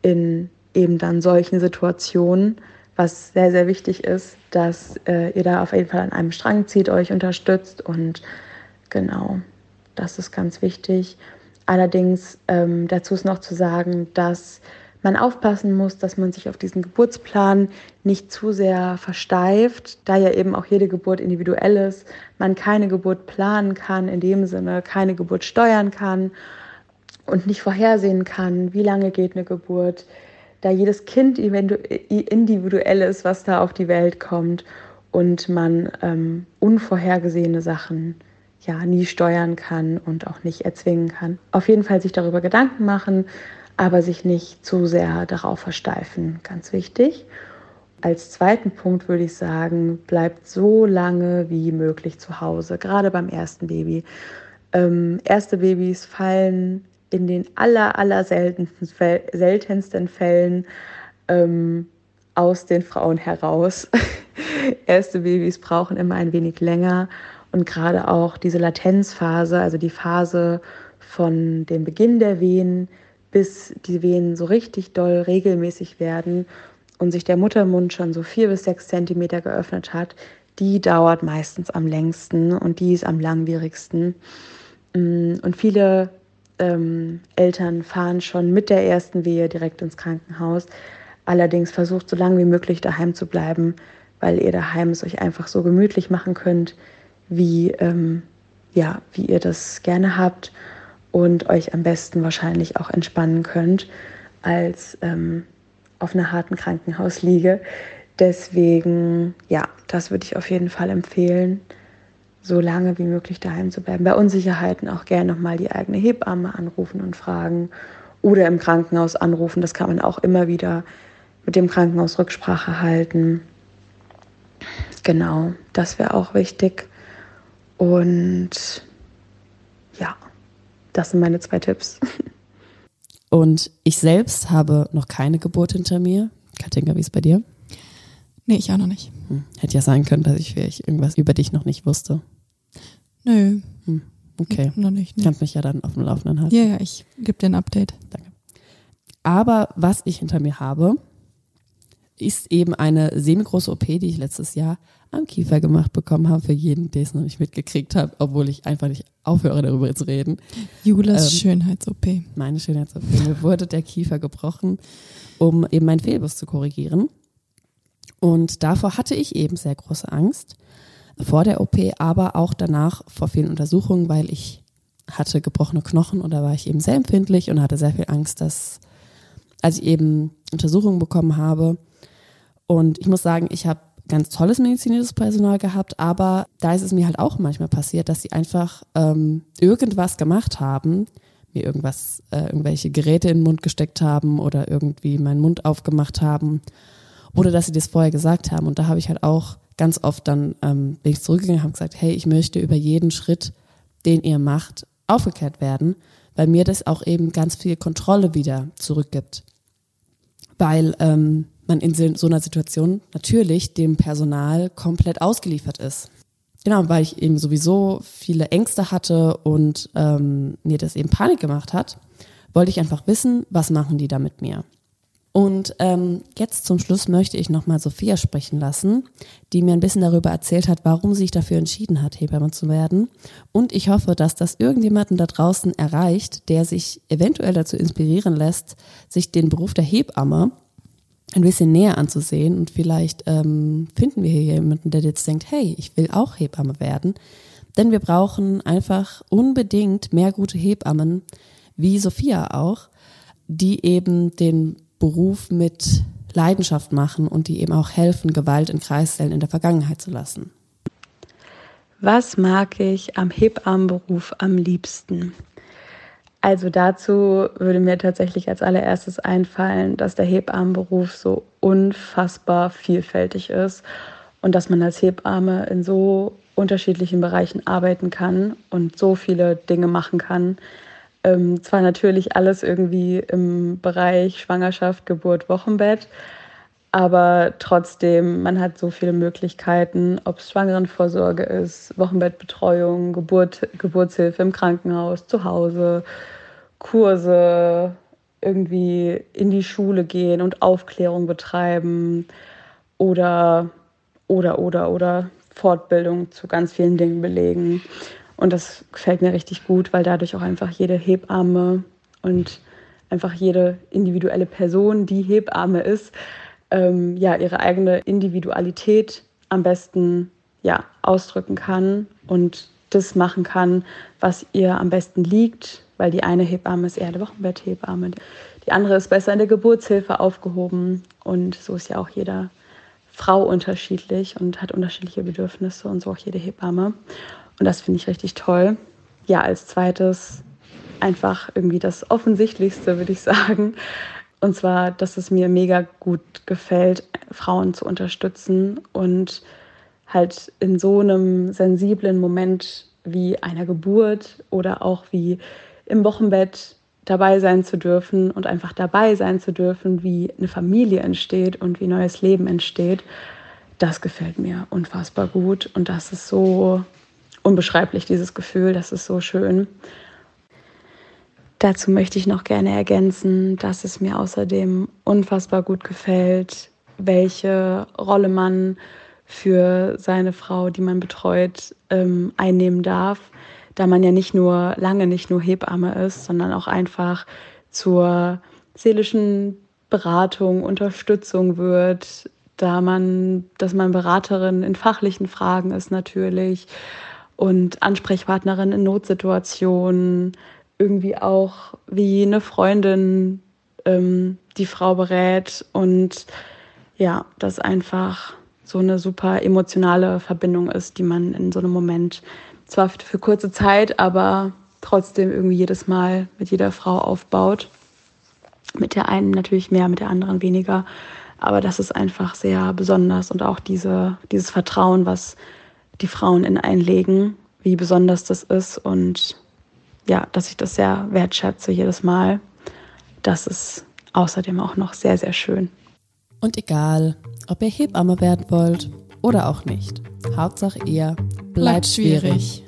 in eben dann solchen Situationen, was sehr, sehr wichtig ist, dass äh, ihr da auf jeden Fall an einem Strang zieht, euch unterstützt und genau, das ist ganz wichtig. Allerdings ähm, dazu ist noch zu sagen, dass man aufpassen muss, dass man sich auf diesen Geburtsplan nicht zu sehr versteift, da ja eben auch jede Geburt individuell ist, man keine Geburt planen kann, in dem Sinne keine Geburt steuern kann und nicht vorhersehen kann, wie lange geht eine Geburt, da jedes Kind individuell ist, was da auf die Welt kommt und man ähm, unvorhergesehene Sachen ja nie steuern kann und auch nicht erzwingen kann. Auf jeden Fall sich darüber Gedanken machen, aber sich nicht zu sehr darauf versteifen. Ganz wichtig. Als zweiten Punkt würde ich sagen, bleibt so lange wie möglich zu Hause, gerade beim ersten Baby. Ähm, erste Babys fallen in den aller, aller seltensten, seltensten Fällen ähm, aus den Frauen heraus. Erste Babys brauchen immer ein wenig länger und gerade auch diese Latenzphase, also die Phase von dem Beginn der Wehen bis die Wehen so richtig doll regelmäßig werden und sich der Muttermund schon so vier bis sechs Zentimeter geöffnet hat, die dauert meistens am längsten und die ist am langwierigsten. Mm, und viele ähm, Eltern fahren schon mit der ersten Wehe direkt ins Krankenhaus. Allerdings versucht so lange wie möglich daheim zu bleiben, weil ihr daheim es euch einfach so gemütlich machen könnt, wie, ähm, ja, wie ihr das gerne habt und euch am besten wahrscheinlich auch entspannen könnt als ähm, auf einer harten Krankenhausliege. Deswegen, ja, das würde ich auf jeden Fall empfehlen so lange wie möglich daheim zu bleiben. Bei Unsicherheiten auch gerne nochmal die eigene Hebamme anrufen und fragen oder im Krankenhaus anrufen. Das kann man auch immer wieder mit dem Krankenhaus Rücksprache halten. Genau, das wäre auch wichtig. Und ja, das sind meine zwei Tipps. Und ich selbst habe noch keine Geburt hinter mir. Katinka, wie ist es bei dir? Nee, ich auch noch nicht. Hm. Hätte ja sein können, dass ich vielleicht irgendwas über dich noch nicht wusste. Nö. Hm. Okay. Noch nicht. Nee. Kannst mich ja dann auf dem Laufenden halten. Ja, ja, ich gebe dir ein Update. Danke. Aber was ich hinter mir habe, ist eben eine semi-große OP, die ich letztes Jahr am Kiefer gemacht bekommen habe, für jeden, der es noch nicht mitgekriegt hat, obwohl ich einfach nicht aufhöre, darüber zu reden. Julas ähm, Schönheits-OP. Meine Schönheits-OP. Mir wurde der Kiefer gebrochen, um eben meinen Fehlbus zu korrigieren. Und davor hatte ich eben sehr große Angst vor der OP, aber auch danach vor vielen Untersuchungen, weil ich hatte gebrochene Knochen und da war ich eben sehr empfindlich und hatte sehr viel Angst, dass, als ich eben Untersuchungen bekommen habe. Und ich muss sagen, ich habe ganz tolles medizinisches Personal gehabt, aber da ist es mir halt auch manchmal passiert, dass sie einfach ähm, irgendwas gemacht haben, mir irgendwas, äh, irgendwelche Geräte in den Mund gesteckt haben oder irgendwie meinen Mund aufgemacht haben oder dass sie das vorher gesagt haben. Und da habe ich halt auch ganz oft dann ähm, bin ich zurückgegangen und habe gesagt, hey, ich möchte über jeden Schritt, den ihr macht, aufgeklärt werden, weil mir das auch eben ganz viel Kontrolle wieder zurückgibt. Weil ähm, man in so einer Situation natürlich dem Personal komplett ausgeliefert ist. Genau, weil ich eben sowieso viele Ängste hatte und ähm, mir das eben Panik gemacht hat, wollte ich einfach wissen, was machen die da mit mir. Und ähm, jetzt zum Schluss möchte ich nochmal Sophia sprechen lassen, die mir ein bisschen darüber erzählt hat, warum sie sich dafür entschieden hat, Hebamme zu werden. Und ich hoffe, dass das irgendjemanden da draußen erreicht, der sich eventuell dazu inspirieren lässt, sich den Beruf der Hebamme ein bisschen näher anzusehen. Und vielleicht ähm, finden wir hier jemanden, der jetzt denkt, hey, ich will auch Hebamme werden. Denn wir brauchen einfach unbedingt mehr gute Hebammen, wie Sophia auch, die eben den Beruf mit Leidenschaft machen und die eben auch helfen, Gewalt in Kreissälen in der Vergangenheit zu lassen. Was mag ich am Hebammenberuf am liebsten? Also dazu würde mir tatsächlich als allererstes einfallen, dass der Hebammenberuf so unfassbar vielfältig ist und dass man als Hebamme in so unterschiedlichen Bereichen arbeiten kann und so viele Dinge machen kann, ähm, zwar natürlich alles irgendwie im Bereich Schwangerschaft, Geburt, Wochenbett, aber trotzdem, man hat so viele Möglichkeiten, ob es Schwangerenvorsorge ist, Wochenbettbetreuung, Geburt, Geburtshilfe im Krankenhaus, zu Hause, Kurse, irgendwie in die Schule gehen und Aufklärung betreiben oder, oder, oder, oder Fortbildung zu ganz vielen Dingen belegen. Und das gefällt mir richtig gut, weil dadurch auch einfach jede Hebamme und einfach jede individuelle Person, die Hebamme ist, ähm, ja, ihre eigene Individualität am besten ja, ausdrücken kann und das machen kann, was ihr am besten liegt, weil die eine Hebamme ist eher der Wochenbetthebamme, die andere ist besser in der Geburtshilfe aufgehoben und so ist ja auch jeder Frau unterschiedlich und hat unterschiedliche Bedürfnisse und so auch jede Hebamme. Und das finde ich richtig toll. Ja, als zweites einfach irgendwie das Offensichtlichste, würde ich sagen. Und zwar, dass es mir mega gut gefällt, Frauen zu unterstützen und halt in so einem sensiblen Moment wie einer Geburt oder auch wie im Wochenbett dabei sein zu dürfen und einfach dabei sein zu dürfen, wie eine Familie entsteht und wie neues Leben entsteht, das gefällt mir unfassbar gut. Und das ist so unbeschreiblich, dieses Gefühl. Das ist so schön. Dazu möchte ich noch gerne ergänzen, dass es mir außerdem unfassbar gut gefällt, welche Rolle man für seine Frau, die man betreut, ähm, einnehmen darf, da man ja nicht nur lange nicht nur Hebamme ist, sondern auch einfach zur seelischen Beratung, Unterstützung wird, da man, dass man Beraterin in fachlichen Fragen ist natürlich, und Ansprechpartnerin in Notsituationen, irgendwie auch wie eine Freundin ähm, die Frau berät und ja, das einfach so eine super emotionale Verbindung ist, die man in so einem Moment zwar für kurze Zeit, aber trotzdem irgendwie jedes Mal mit jeder Frau aufbaut. Mit der einen natürlich mehr, mit der anderen weniger. Aber das ist einfach sehr besonders und auch diese, dieses Vertrauen, was die Frauen in einlegen, wie besonders das ist und ja, dass ich das sehr wertschätze jedes Mal. Das ist außerdem auch noch sehr, sehr schön. Und egal, ob ihr Hebamme werden wollt oder auch nicht, Hauptsache ihr bleibt, bleibt schwierig.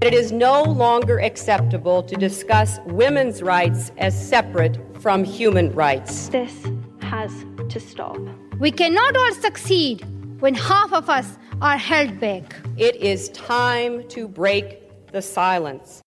It is no longer acceptable to discuss women's rights as separate from human rights. This has to stop. We cannot all succeed when half of us are held back. It is time to break the silence.